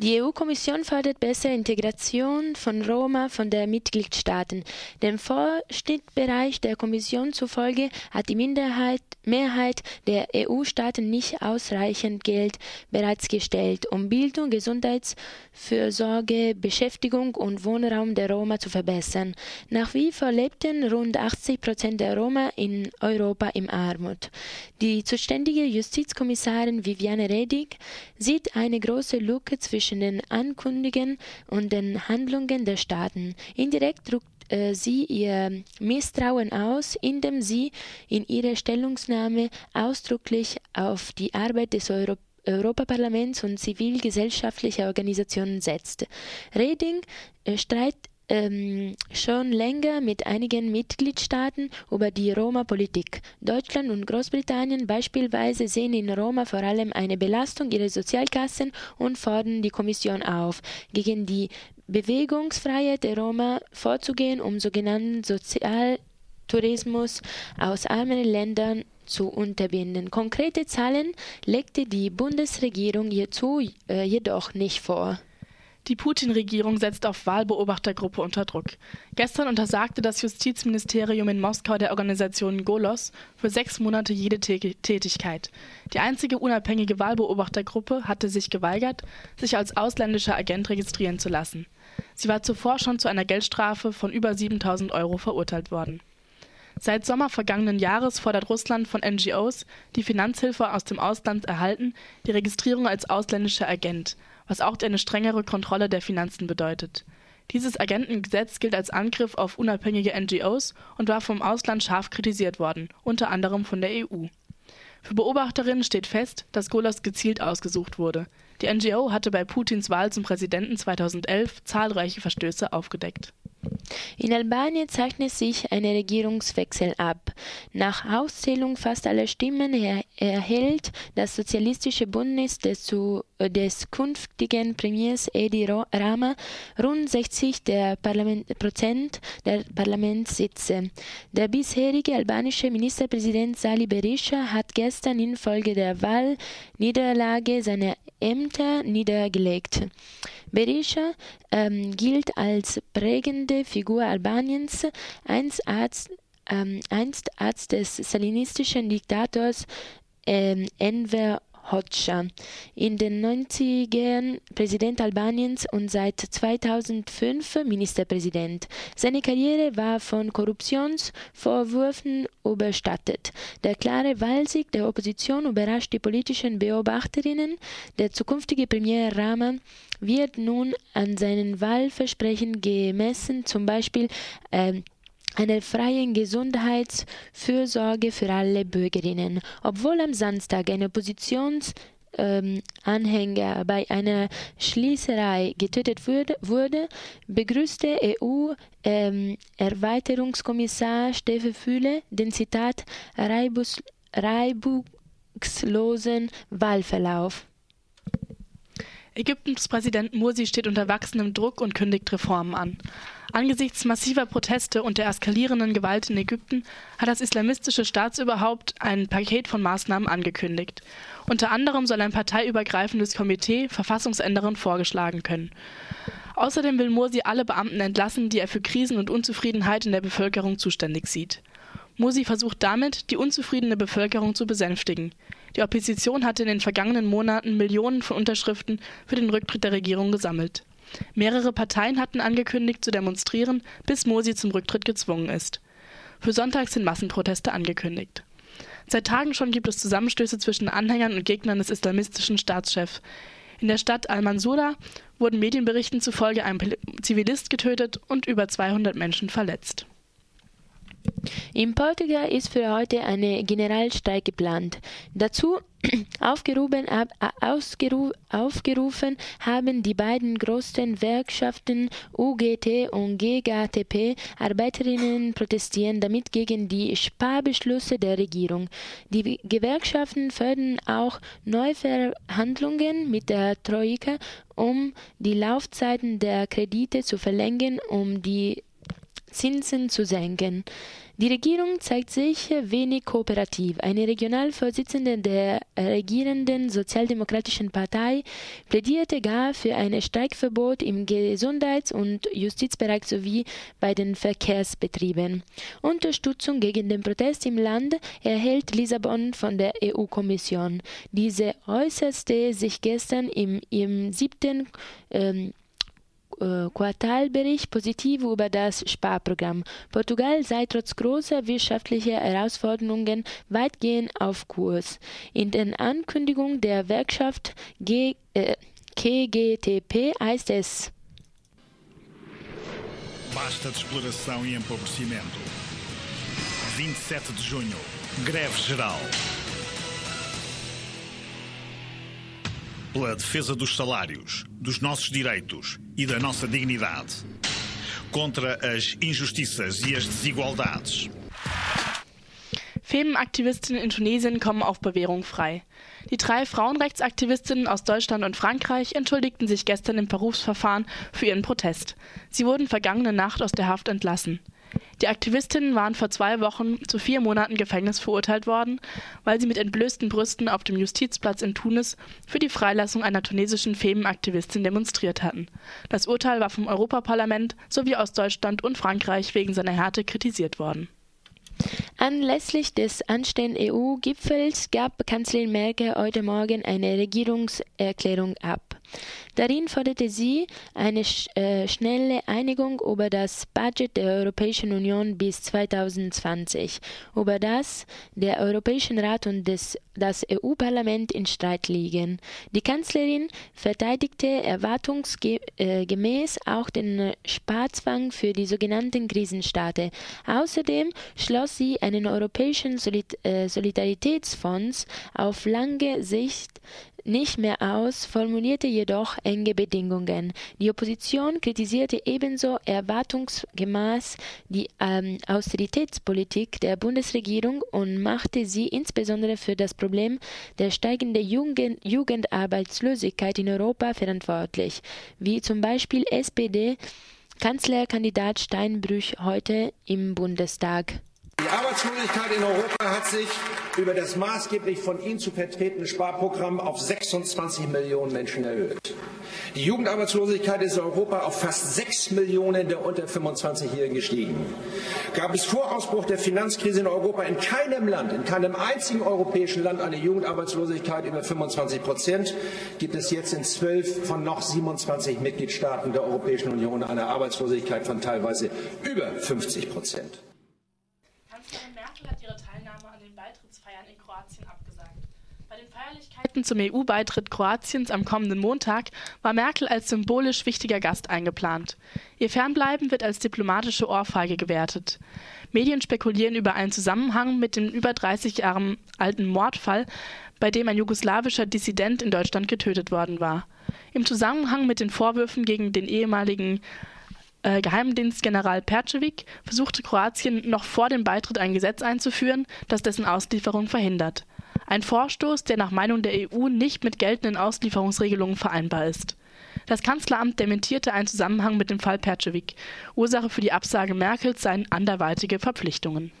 Die EU-Kommission fordert bessere Integration von Roma von den Mitgliedstaaten. Dem Vorschnittbereich der Kommission zufolge hat die Minderheit, Mehrheit der EU-Staaten nicht ausreichend Geld bereitgestellt, um Bildung, Gesundheitsfürsorge, Beschäftigung und Wohnraum der Roma zu verbessern. Nach wie vor lebten rund 80 Prozent der Roma in Europa in Armut. Die zuständige Justizkommissarin Viviane Redig sieht eine große Lücke zwischen den Ankündigungen und den Handlungen der Staaten. Indirekt drückt äh, sie ihr Misstrauen aus, indem sie in ihrer Stellungnahme ausdrücklich auf die Arbeit des Euro Europaparlaments und zivilgesellschaftlicher Organisationen setzt. Reding äh, streit, ähm, schon länger mit einigen Mitgliedstaaten über die Roma-Politik. Deutschland und Großbritannien beispielsweise sehen in Roma vor allem eine Belastung ihrer Sozialkassen und fordern die Kommission auf, gegen die Bewegungsfreiheit der Roma vorzugehen, um sogenannten Sozialtourismus aus armen Ländern zu unterbinden. Konkrete Zahlen legte die Bundesregierung hierzu äh, jedoch nicht vor. Die Putin-Regierung setzt auf Wahlbeobachtergruppe unter Druck. Gestern untersagte das Justizministerium in Moskau der Organisation Golos für sechs Monate jede Tätigkeit. Die einzige unabhängige Wahlbeobachtergruppe hatte sich geweigert, sich als ausländischer Agent registrieren zu lassen. Sie war zuvor schon zu einer Geldstrafe von über 7000 Euro verurteilt worden. Seit Sommer vergangenen Jahres fordert Russland von NGOs, die Finanzhilfe aus dem Ausland erhalten, die Registrierung als ausländischer Agent – was auch eine strengere Kontrolle der Finanzen bedeutet. Dieses Agentengesetz gilt als Angriff auf unabhängige NGOs und war vom Ausland scharf kritisiert worden, unter anderem von der EU. Für Beobachterinnen steht fest, dass Golos gezielt ausgesucht wurde. Die NGO hatte bei Putins Wahl zum Präsidenten 2011 zahlreiche Verstöße aufgedeckt. In Albanien zeichnet sich ein Regierungswechsel ab. Nach Auszählung fast aller Stimmen erhält das Sozialistische Bündnis des, äh, des künftigen Premiers Edi Rama rund 60 der Prozent der Parlamentssitze. Der bisherige albanische Ministerpräsident Sali Berisha hat gestern infolge der Wahlniederlage seine Ämter niedergelegt. Berisha ähm, gilt als prägende Figur Albaniens, einst Arzt, ähm, einst Arzt des salinistischen Diktators ähm, Enver Hoxha. In den 90ern Präsident Albaniens und seit 2005 Ministerpräsident. Seine Karriere war von Korruptionsvorwürfen überstattet. Der klare Wahlsieg der Opposition überrascht die politischen Beobachterinnen. Der zukünftige Premier Rama wird nun an seinen Wahlversprechen gemessen, zum Beispiel äh, einer freien Gesundheitsfürsorge für alle Bürgerinnen. Obwohl am Samstag ein Oppositionsanhänger ähm, bei einer Schließerei getötet wurde, wurde begrüßte EU-Erweiterungskommissar ähm, Steffe Fühle den Zitat reibungslosen Wahlverlauf. Ägyptens Präsident Mursi steht unter wachsendem Druck und kündigt Reformen an. Angesichts massiver Proteste und der eskalierenden Gewalt in Ägypten hat das islamistische Staatsoberhaupt ein Paket von Maßnahmen angekündigt. Unter anderem soll ein parteiübergreifendes Komitee Verfassungsänderungen vorgeschlagen können. Außerdem will Mursi alle Beamten entlassen, die er für Krisen und Unzufriedenheit in der Bevölkerung zuständig sieht. Mursi versucht damit, die unzufriedene Bevölkerung zu besänftigen. Die Opposition hatte in den vergangenen Monaten Millionen von Unterschriften für den Rücktritt der Regierung gesammelt. Mehrere Parteien hatten angekündigt zu demonstrieren, bis Mursi zum Rücktritt gezwungen ist. Für Sonntag sind Massenproteste angekündigt. Seit Tagen schon gibt es Zusammenstöße zwischen Anhängern und Gegnern des islamistischen Staatschefs. In der Stadt Al-Mansura wurden Medienberichten zufolge ein Zivilist getötet und über 200 Menschen verletzt. In Portugal ist für heute eine Generalstreik geplant. Dazu aufgerufen, ausgeru, aufgerufen haben die beiden größten Gewerkschaften UGT und GGTP Arbeiterinnen protestieren damit gegen die Sparbeschlüsse der Regierung. Die Gewerkschaften fördern auch Neuverhandlungen mit der Troika, um die Laufzeiten der Kredite zu verlängern, um die Zinsen zu senken. Die Regierung zeigt sich wenig kooperativ. Eine Regionalvorsitzende der regierenden Sozialdemokratischen Partei plädierte gar für ein Streikverbot im Gesundheits- und Justizbereich sowie bei den Verkehrsbetrieben. Unterstützung gegen den Protest im Land erhält Lissabon von der EU-Kommission. Diese äußerte sich gestern im, im siebten ähm, äh, Quartalbericht positiv über das Sparprogramm. Portugal sei trotz großer wirtschaftlicher Herausforderungen weitgehend auf Kurs. In der Ankündigung der Werkschaft G, äh, KGTP heißt es Basta de exploração e empobrecimento. 27 de junho, greve geral. Pela defesa dos salários, dos nossos direitos e da nossa dignidade. Contra as injustiças e as desigualdades. Femenaktivistinnen in Tunesien kommen auf Bewährung frei. Die drei Frauenrechtsaktivistinnen aus Deutschland und Frankreich entschuldigten sich gestern im Berufsverfahren für ihren Protest. Sie wurden vergangene Nacht aus der Haft entlassen. Die Aktivistinnen waren vor zwei Wochen zu vier Monaten Gefängnis verurteilt worden, weil sie mit entblößten Brüsten auf dem Justizplatz in Tunis für die Freilassung einer tunesischen Femenaktivistin demonstriert hatten. Das Urteil war vom Europaparlament sowie aus Deutschland und Frankreich wegen seiner Härte kritisiert worden. Anlässlich des anstehenden EU-Gipfels gab Kanzlerin Merkel heute Morgen eine Regierungserklärung ab. Darin forderte sie eine äh, schnelle Einigung über das Budget der Europäischen Union bis 2020, über das der Europäische Rat und des, das EU-Parlament in Streit liegen. Die Kanzlerin verteidigte erwartungsgemäß auch den Sparzwang für die sogenannten Krisenstaaten. Außerdem schloss sie einen europäischen äh, Solidaritätsfonds auf lange Sicht nicht mehr aus, formulierte jedoch enge Bedingungen. Die Opposition kritisierte ebenso erwartungsgemäß die ähm, Austeritätspolitik der Bundesregierung und machte sie insbesondere für das Problem der steigenden Jugend Jugendarbeitslosigkeit in Europa verantwortlich, wie zum Beispiel SPD Kanzlerkandidat Steinbrüch heute im Bundestag. Die Arbeitslosigkeit in Europa hat sich über das maßgeblich von Ihnen zu vertretene Sparprogramm auf 26 Millionen Menschen erhöht. Die Jugendarbeitslosigkeit ist in Europa auf fast 6 Millionen der unter 25-Jährigen gestiegen. Gab es vor Ausbruch der Finanzkrise in Europa in keinem Land, in keinem einzigen europäischen Land eine Jugendarbeitslosigkeit über 25 Prozent, gibt es jetzt in zwölf von noch 27 Mitgliedstaaten der Europäischen Union eine Arbeitslosigkeit von teilweise über 50 Prozent. Kanzlerin Merkel hat ihre Teilnahme an den Beitrittsfeiern in Kroatien abgesagt. Bei den Feierlichkeiten zum EU-Beitritt Kroatiens am kommenden Montag war Merkel als symbolisch wichtiger Gast eingeplant. Ihr Fernbleiben wird als diplomatische Ohrfeige gewertet. Medien spekulieren über einen Zusammenhang mit dem über 30 Jahre alten Mordfall, bei dem ein jugoslawischer Dissident in Deutschland getötet worden war. Im Zusammenhang mit den Vorwürfen gegen den ehemaligen äh, Geheimdienstgeneral Percevic versuchte Kroatien noch vor dem Beitritt ein Gesetz einzuführen, das dessen Auslieferung verhindert. Ein Vorstoß, der nach Meinung der EU nicht mit geltenden Auslieferungsregelungen vereinbar ist. Das Kanzleramt dementierte einen Zusammenhang mit dem Fall Percevic. Ursache für die Absage Merkels seien anderweitige Verpflichtungen.